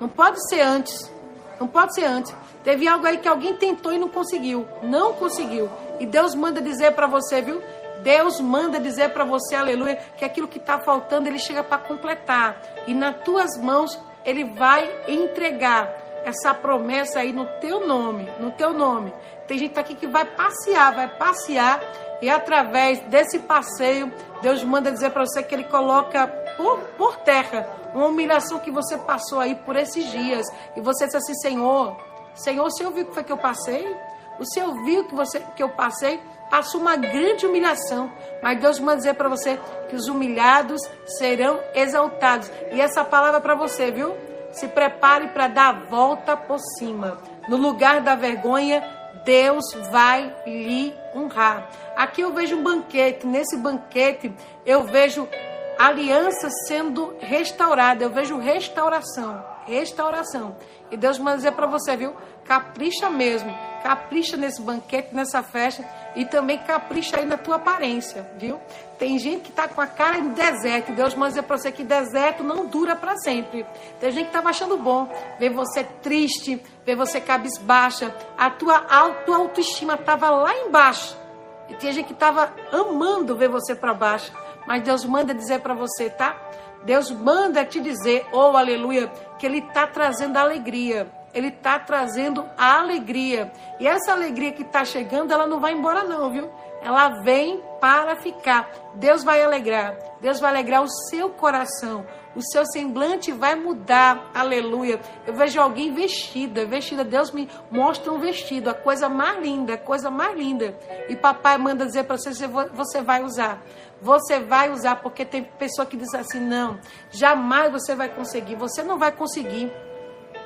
Speaker 1: Não pode ser antes. Não pode ser antes. Teve algo aí que alguém tentou e não conseguiu. Não conseguiu. E Deus manda dizer para você, viu? Deus manda dizer para você, aleluia, que aquilo que está faltando, Ele chega para completar. E nas tuas mãos, Ele vai entregar essa promessa aí no teu nome, no teu nome. Tem gente aqui que vai passear, vai passear, e através desse passeio, Deus manda dizer para você que Ele coloca por, por terra uma humilhação que você passou aí por esses dias. E você diz assim, Senhor, Senhor, o Senhor viu o que foi que eu passei? O Senhor viu que, você, que eu passei? passou uma grande humilhação, mas Deus manda dizer para você que os humilhados serão exaltados. E essa palavra é para você, viu? Se prepare para dar a volta por cima. No lugar da vergonha, Deus vai lhe honrar. Aqui eu vejo um banquete. Nesse banquete, eu vejo aliança sendo restaurada. Eu vejo restauração. Restauração. E Deus manda dizer para você, viu? Capricha mesmo. Capricha nesse banquete, nessa festa e também capricha aí na tua aparência, viu? Tem gente que tá com a cara em deserto. Deus manda dizer para você que deserto não dura para sempre. Tem gente que tava achando bom ver você triste, ver você cabisbaixa. A tua, a tua autoestima tava lá embaixo. E tem gente que tava amando ver você para baixo. mas Deus manda dizer para você, tá? Deus manda te dizer, oh aleluia, que Ele está trazendo alegria. Ele está trazendo a alegria. E essa alegria que está chegando, ela não vai embora, não, viu? Ela vem para ficar. Deus vai alegrar. Deus vai alegrar o seu coração. O seu semblante vai mudar. Aleluia. Eu vejo alguém vestida, vestida. Deus me mostra um vestido, a coisa mais linda, a coisa mais linda. E papai manda dizer para você, você vai usar. Você vai usar, porque tem pessoa que diz assim: não, jamais você vai conseguir. Você não vai conseguir.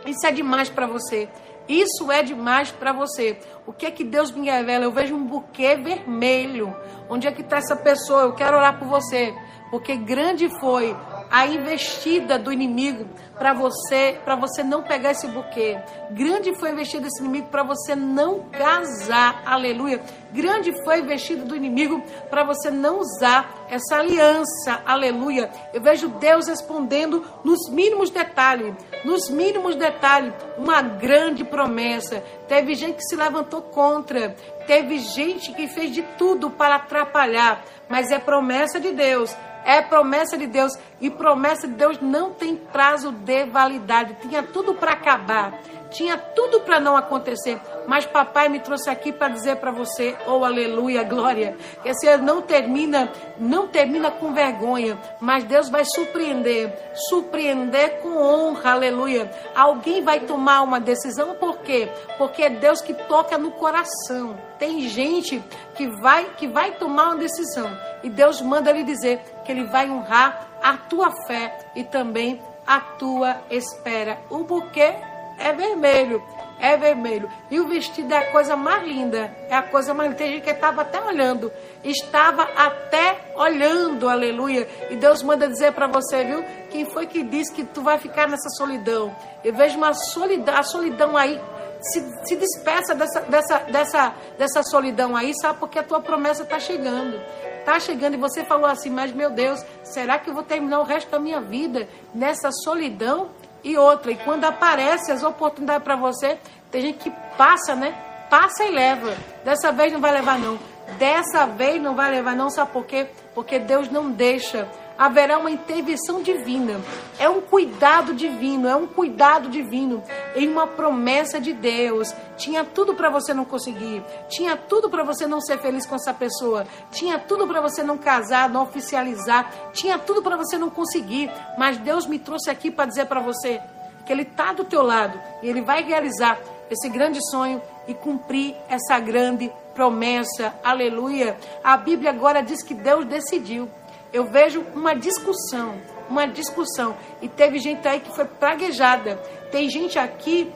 Speaker 1: Isso é demais para você. Isso é demais para você. O que é que Deus me revela? Eu vejo um buquê vermelho. Onde é que está essa pessoa? Eu quero orar por você. Porque grande foi a investida do inimigo para você, para você não pegar esse buquê. Grande foi a investida desse inimigo para você não casar. Aleluia. Grande foi a investida do inimigo para você não usar essa aliança. Aleluia. Eu vejo Deus respondendo nos mínimos detalhes, nos mínimos detalhes, uma grande promessa. Teve gente que se levantou contra, teve gente que fez de tudo para atrapalhar, mas é promessa de Deus é promessa de Deus. E promessa de Deus não tem prazo de validade. Tinha tudo para acabar. Tinha tudo para não acontecer. Mas papai me trouxe aqui para dizer para você, oh aleluia, glória, que esse não termina, não termina com vergonha, mas Deus vai surpreender, surpreender com honra, aleluia. Alguém vai tomar uma decisão, por quê? Porque é Deus que toca no coração. Tem gente que vai que vai tomar uma decisão e Deus manda lhe dizer que ele vai honrar a tua fé e também a tua espera. O buquê é vermelho, é vermelho. E o vestido é a coisa mais linda, é a coisa mais linda. Tem gente que estava até olhando, estava até olhando, aleluia. E Deus manda dizer para você, viu? Quem foi que disse que tu vai ficar nessa solidão? Eu vejo uma solidão, a solidão aí. Se, se despeça dessa, dessa, dessa, dessa solidão aí, sabe? Porque a tua promessa está chegando está chegando e você falou assim, mas meu Deus, será que eu vou terminar o resto da minha vida nessa solidão? E outra. E quando aparece as oportunidades para você, tem gente que passa, né? Passa e leva. Dessa vez não vai levar, não. Dessa vez não vai levar, não. Sabe por quê? Porque Deus não deixa haverá uma intervenção divina. É um cuidado divino, é um cuidado divino em uma promessa de Deus. Tinha tudo para você não conseguir, tinha tudo para você não ser feliz com essa pessoa, tinha tudo para você não casar, não oficializar, tinha tudo para você não conseguir, mas Deus me trouxe aqui para dizer para você que ele está do teu lado e ele vai realizar esse grande sonho e cumprir essa grande promessa. Aleluia. A Bíblia agora diz que Deus decidiu eu vejo uma discussão, uma discussão. E teve gente aí que foi praguejada. Tem gente aqui,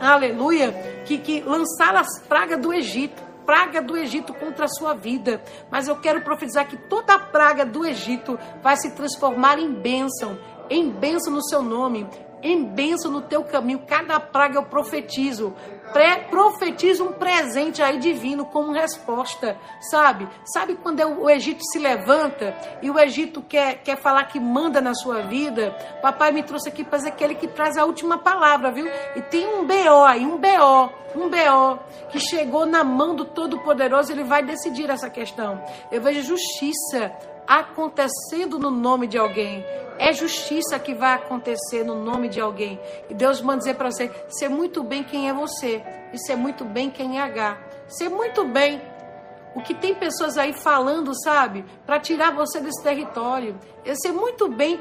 Speaker 1: aleluia, que, que lançaram as pragas do Egito praga do Egito contra a sua vida. Mas eu quero profetizar que toda a praga do Egito vai se transformar em bênção, em bênção no seu nome, em bênção no teu caminho. Cada praga eu profetizo. Pré, profetizo um presente aí divino como resposta, sabe? Sabe quando é o Egito se levanta e o Egito quer, quer falar que manda na sua vida? Papai me trouxe aqui para dizer que ele que traz a última palavra, viu? E tem um BO aí, um BO, um BO que chegou na mão do Todo-Poderoso, ele vai decidir essa questão. Eu vejo justiça acontecendo no nome de alguém. É justiça que vai acontecer no nome de alguém. E Deus manda dizer para você: ser muito bem quem é você e ser muito bem quem é H. Ser muito bem. O que tem pessoas aí falando, sabe, para tirar você desse território. Eu sei muito bem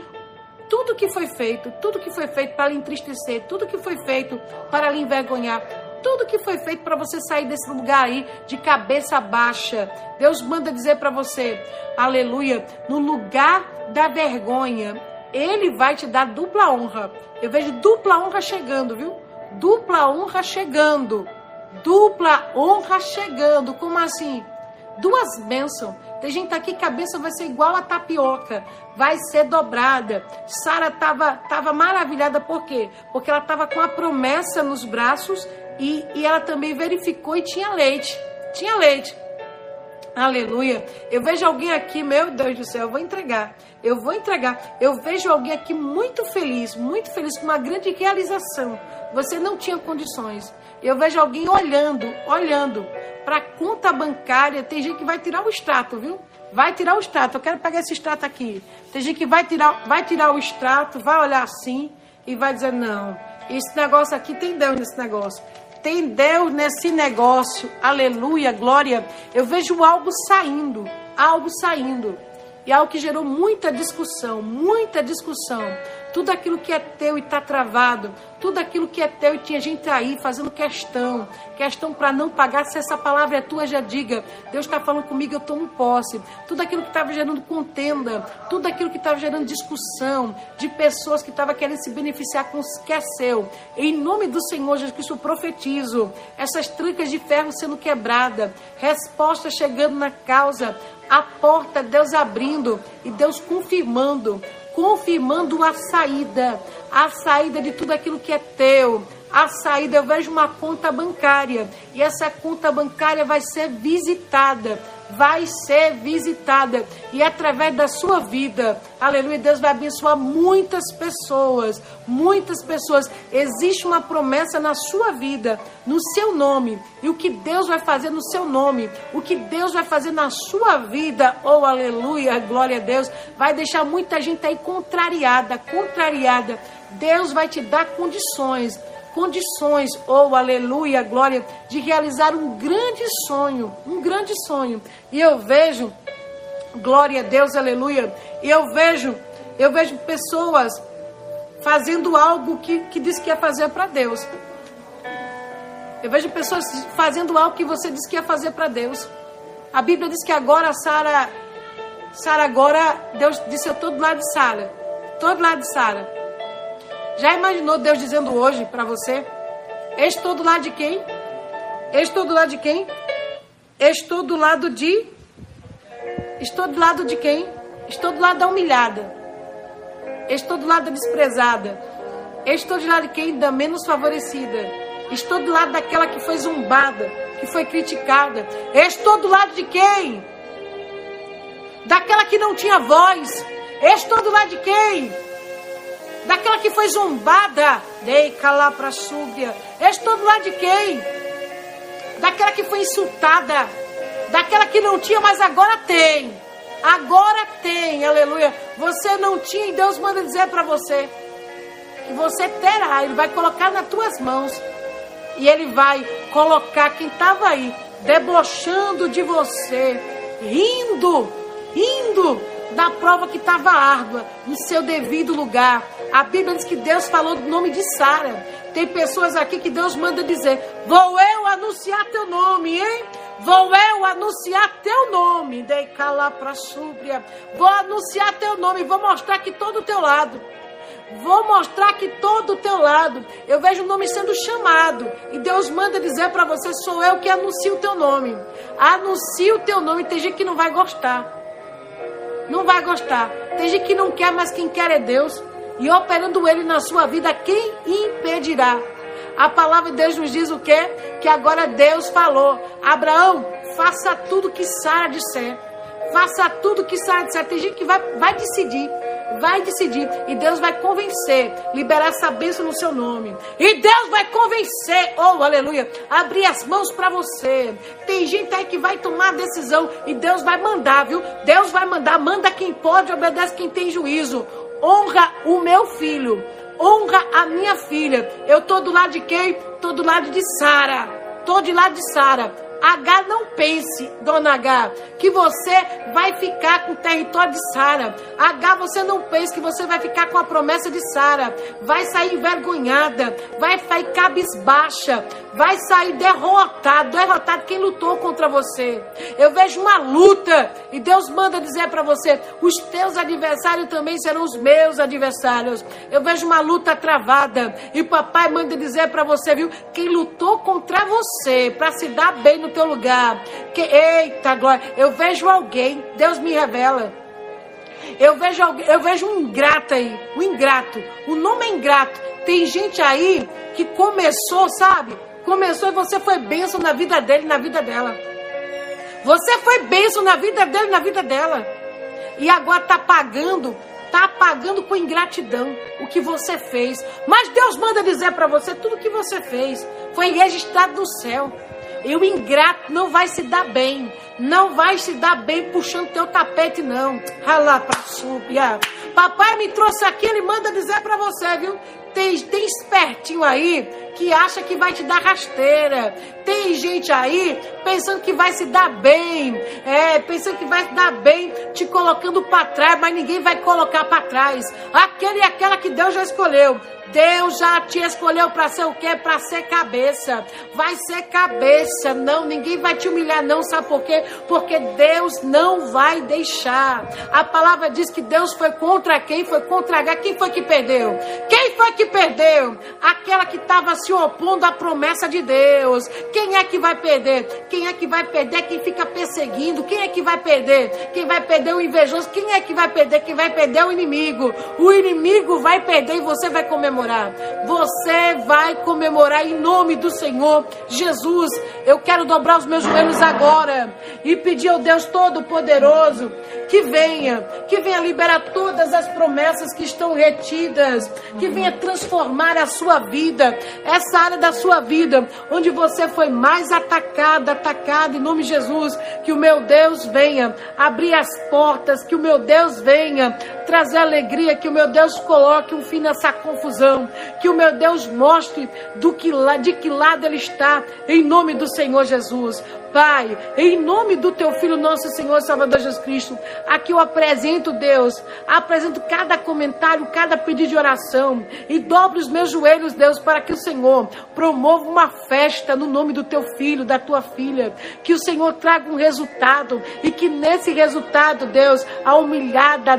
Speaker 1: tudo que foi feito, tudo que foi feito para lhe entristecer, tudo que foi feito para lhe envergonhar, tudo que foi feito para você sair desse lugar aí de cabeça baixa. Deus manda dizer para você, aleluia, no lugar da vergonha, Ele vai te dar dupla honra. Eu vejo dupla honra chegando, viu? Dupla honra chegando. Dupla honra chegando. Como assim? Duas bênçãos. Tem gente aqui que a bênção vai ser igual a tapioca, vai ser dobrada. Sara estava tava maravilhada, por quê? Porque ela estava com a promessa nos braços e, e ela também verificou e tinha leite. Tinha leite. Aleluia. Eu vejo alguém aqui, meu Deus do céu, eu vou entregar. Eu vou entregar. Eu vejo alguém aqui muito feliz, muito feliz, com uma grande realização. Você não tinha condições. Eu vejo alguém olhando, olhando para a conta bancária. Tem gente que vai tirar o extrato, viu? Vai tirar o extrato. Eu quero pegar esse extrato aqui. Tem gente que vai tirar, vai tirar o extrato, vai olhar assim e vai dizer: não, esse negócio aqui tem Deus nesse negócio. Tem Deus nesse negócio. Aleluia, glória. Eu vejo algo saindo, algo saindo. E algo que gerou muita discussão, muita discussão tudo aquilo que é teu e está travado, tudo aquilo que é teu e tinha gente aí fazendo questão, questão para não pagar, se essa palavra é tua, já diga, Deus está falando comigo, eu tomo posse. Tudo aquilo que estava gerando contenda, tudo aquilo que estava gerando discussão, de pessoas que estavam querendo se beneficiar com o que é seu. Em nome do Senhor Jesus Cristo, eu profetizo. Essas trancas de ferro sendo quebrada, resposta chegando na causa, a porta, Deus abrindo e Deus confirmando confirmando a saída, a saída de tudo aquilo que é teu. A saída, eu vejo uma conta bancária e essa conta bancária vai ser visitada vai ser visitada e através da sua vida, aleluia, Deus vai abençoar muitas pessoas, muitas pessoas. Existe uma promessa na sua vida, no seu nome, e o que Deus vai fazer no seu nome, o que Deus vai fazer na sua vida, oh aleluia, glória a Deus, vai deixar muita gente aí contrariada, contrariada. Deus vai te dar condições condições, ou oh, aleluia, glória, de realizar um grande sonho, um grande sonho. E eu vejo, glória a Deus, aleluia, e eu vejo, eu vejo pessoas fazendo algo que, que diz que ia fazer para Deus. Eu vejo pessoas fazendo algo que você disse que ia fazer para Deus. A Bíblia diz que agora Sara, Sara agora, Deus disse eu estou do lado de Sara, todo lado de Sara. Já imaginou Deus dizendo hoje para você? Estou do lado de quem? Estou do lado de quem? Estou do lado de. Estou do lado de quem? Estou do lado da humilhada. Estou do lado da desprezada. Estou do lado de quem? Da menos favorecida. Estou do lado daquela que foi zumbada, que foi criticada. Estou do lado de quem? Daquela que não tinha voz. Estou do lado de quem? Daquela que foi zombada, dei calar para súbia. Estou do lado de quem? Daquela que foi insultada, daquela que não tinha, mas agora tem. Agora tem, aleluia. Você não tinha e Deus manda dizer para você que você terá. Ele vai colocar nas tuas mãos e ele vai colocar quem estava aí debochando de você, rindo, rindo da prova que estava árdua, no seu devido lugar. A Bíblia diz que Deus falou do nome de Sara. Tem pessoas aqui que Deus manda dizer: Vou eu anunciar teu nome, hein? Vou eu anunciar teu nome. Dei calar para súbria. Vou anunciar teu nome. Vou mostrar que todo o teu lado. Vou mostrar que todo o teu lado. Eu vejo o nome sendo chamado. E Deus manda dizer para você: Sou eu que anuncio o teu nome. Anuncio o teu nome. Tem gente que não vai gostar não vai gostar. Tem gente que não quer, mas quem quer é Deus. E operando Ele na sua vida, quem impedirá? A palavra de Deus nos diz o quê? Que agora Deus falou: Abraão, faça tudo que Sara disser. Faça tudo que Sara disser. Tem gente que vai, vai decidir vai decidir e Deus vai convencer, liberar essa bênção no seu nome. E Deus vai convencer, oh aleluia, abrir as mãos para você. Tem gente aí que vai tomar a decisão e Deus vai mandar, viu? Deus vai mandar, manda quem pode, obedece quem tem juízo. Honra o meu filho, honra a minha filha. Eu tô do lado de quem? Tô do lado de Sara. Tô do lado de Sara. H, não pense, dona H, que você vai ficar com o território de Sara. H, você não pense que você vai ficar com a promessa de Sara. Vai sair envergonhada, vai sair cabisbaixa, vai sair derrotado, derrotado quem lutou contra você. Eu vejo uma luta e Deus manda dizer para você: os teus adversários também serão os meus adversários. Eu vejo uma luta travada e papai manda dizer para você, viu? Quem lutou contra você para se dar bem no teu lugar. Que, eita glória, eu vejo alguém, Deus me revela. Eu vejo, eu vejo um ingrato aí, um ingrato. O nome é ingrato. Tem gente aí que começou, sabe? Começou e você foi bênção na vida dele, na vida dela. Você foi bênção na vida dele na vida dela. E agora está pagando, está pagando com ingratidão o que você fez. Mas Deus manda dizer para você tudo o que você fez foi registrado no céu. E o ingrato não vai se dar bem. Não vai se dar bem puxando teu tapete, não. Rala pra subir. Papai me trouxe aqui, ele manda dizer para você, viu? Tem, tem espertinho aí que acha que vai te dar rasteira. Tem gente aí pensando que vai se dar bem, é, pensando que vai se dar bem, te colocando para trás, mas ninguém vai colocar para trás. Aquele e aquela que Deus já escolheu. Deus já te escolheu para ser o quê? Para ser cabeça. Vai ser cabeça. Não, ninguém vai te humilhar, não. Sabe por quê? Porque Deus não vai deixar. A palavra diz que Deus foi contra quem? Foi contra H. Quem foi que perdeu? Quem foi que perdeu? Aquela que estava se opondo à promessa de Deus. Quem é que vai perder? Quem é que vai perder? Quem fica perseguindo? Quem é que vai perder? Quem vai perder o invejoso? Quem é que vai perder? Quem vai perder o inimigo? O inimigo vai perder e você vai comemorar. Você vai comemorar em nome do Senhor Jesus. Eu quero dobrar os meus joelhos agora e pedir ao Deus Todo-Poderoso que venha, que venha liberar todas as promessas que estão retidas, que venha transformar a sua vida, essa área da sua vida, onde você foi mais atacada, atacada, em nome de Jesus, que o meu Deus venha abrir as portas, que o meu Deus venha trazer alegria, que o meu Deus coloque um fim nessa confusão, que o meu Deus mostre do que, de que lado ele está, em nome do Senhor Jesus. Pai, em nome do teu Filho, nosso Senhor Salvador Jesus Cristo, aqui eu apresento, Deus, apresento cada comentário, cada pedido de oração e dobro os meus joelhos, Deus, para que o Senhor promova uma festa no nome do teu filho, da tua filha, que o Senhor traga um resultado e que nesse resultado, Deus, a humilhada, a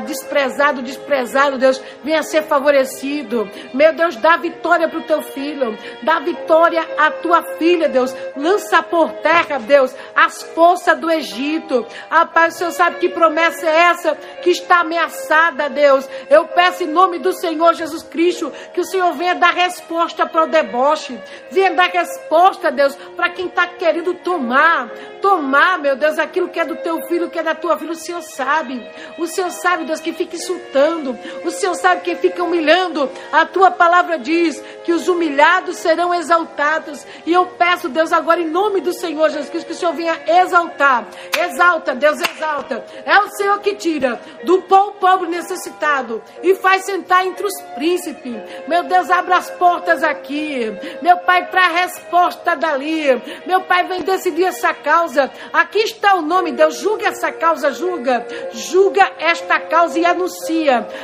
Speaker 1: desprezado, desprezado, Deus, venha ser favorecido. Meu Deus, dá vitória para o teu filho, dá vitória à tua filha, Deus, lança por terra, Deus as forças do Egito. Ah, Pai, o Senhor sabe que promessa é essa que está ameaçada, Deus. Eu peço em nome do Senhor Jesus Cristo que o Senhor venha dar resposta para o deboche. Venha dar resposta, Deus, para quem está querendo tomar. Tomar, meu Deus, aquilo que é do teu filho, que é da tua filha. O Senhor sabe. O Senhor sabe, Deus, que fica insultando. O Senhor sabe que fica humilhando. A tua palavra diz que os humilhados serão exaltados. E eu peço, Deus, agora em nome do Senhor Jesus Cristo, que o Senhor venha exaltar. Exalta, Deus exalta. É o Senhor que tira do pão pobre necessitado e faz sentar entre os príncipes. Meu Deus, abra as portas aqui. Meu Pai, a resposta dali. Meu Pai, vem decidir essa causa. Aqui está o nome, Deus. Julga essa causa, julga. Julga esta causa e anuncia.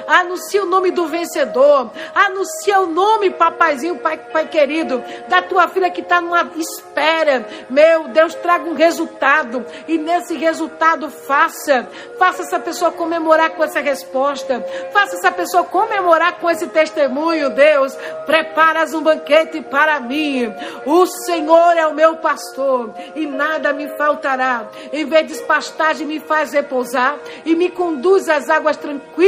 Speaker 1: Anuncia o nome do vencedor. Anuncia o nome, papaizinho, pai, pai querido, da tua filha que está numa espera. Meu Deus, traga um resultado e nesse resultado faça, faça essa pessoa comemorar com essa resposta, faça essa pessoa comemorar com esse testemunho, Deus, preparas um banquete para mim. O Senhor é o meu pastor e nada me faltará. Em vez de pastagem me faz repousar e me conduz às águas tranquilas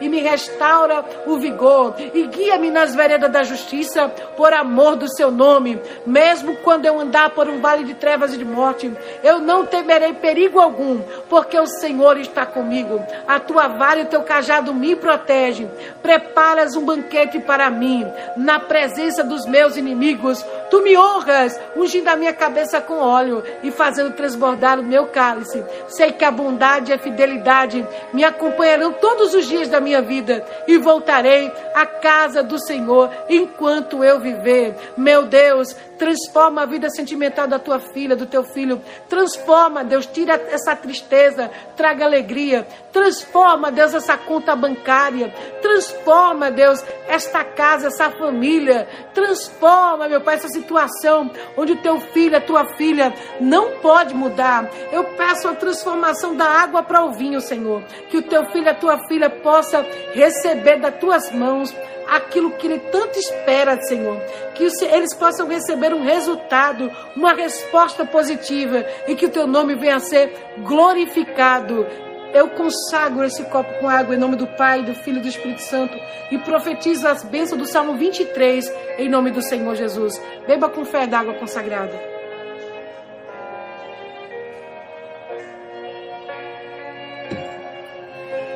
Speaker 1: e me restaura o vigor e guia-me nas veredas da justiça por amor do seu nome, mesmo quando eu andar por um vale de trevas e de morte, eu não temerei perigo algum, porque o Senhor está comigo. A tua vara e o teu cajado me protegem. Preparas um banquete para mim, na presença dos meus inimigos. Tu me honras, ungindo a minha cabeça com óleo e fazendo transbordar o meu cálice. Sei que a bondade e a fidelidade me acompanharão todos os dias da minha vida e voltarei à casa do Senhor enquanto eu viver. Meu Deus, transforma a vida sentimental da tua filha, do teu filho. Transforma, Deus, tira essa tristeza, traga alegria. Transforma, Deus, essa conta bancária. Transforma, Deus, esta casa, essa família. Transforma, meu Pai, essa situação onde o teu filho, a tua filha não pode mudar. Eu peço a transformação da água para o vinho, Senhor. Que o teu filho, a tua filha possa receber das tuas mãos aquilo que Ele tanto espera, Senhor. Que eles possam receber um resultado, uma resposta positiva e que o Teu nome venha a ser glorificado. Eu consagro esse copo com água em nome do Pai, do Filho e do Espírito Santo e profetizo as bênçãos do Salmo 23 em nome do Senhor Jesus. Beba com fé da água consagrada.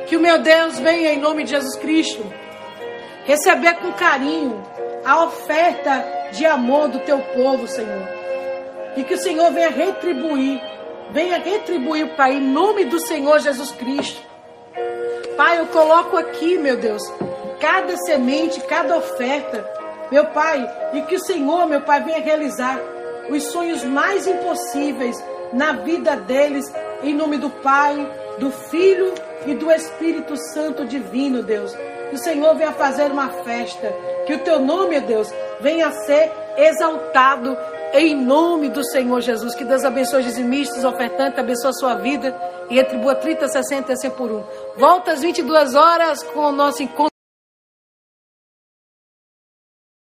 Speaker 1: Que o meu Deus venha em nome de Jesus Cristo receber com carinho a oferta de amor do teu povo, Senhor. E que o Senhor venha retribuir, venha retribuir, Pai, em nome do Senhor Jesus Cristo. Pai, eu coloco aqui, meu Deus, cada semente, cada oferta, meu Pai, e que o Senhor, meu Pai, venha realizar os sonhos mais impossíveis na vida deles, em nome do Pai, do Filho e do Espírito Santo Divino, Deus. Que o Senhor venha fazer uma festa, que o teu nome, Deus, venha ser exaltado em nome do Senhor Jesus. Que Deus abençoe os dizimistas, ofertantes, abençoe a sua vida e retribua 30, 60 e 100 por um. Volta às 22 horas com o nosso encontro.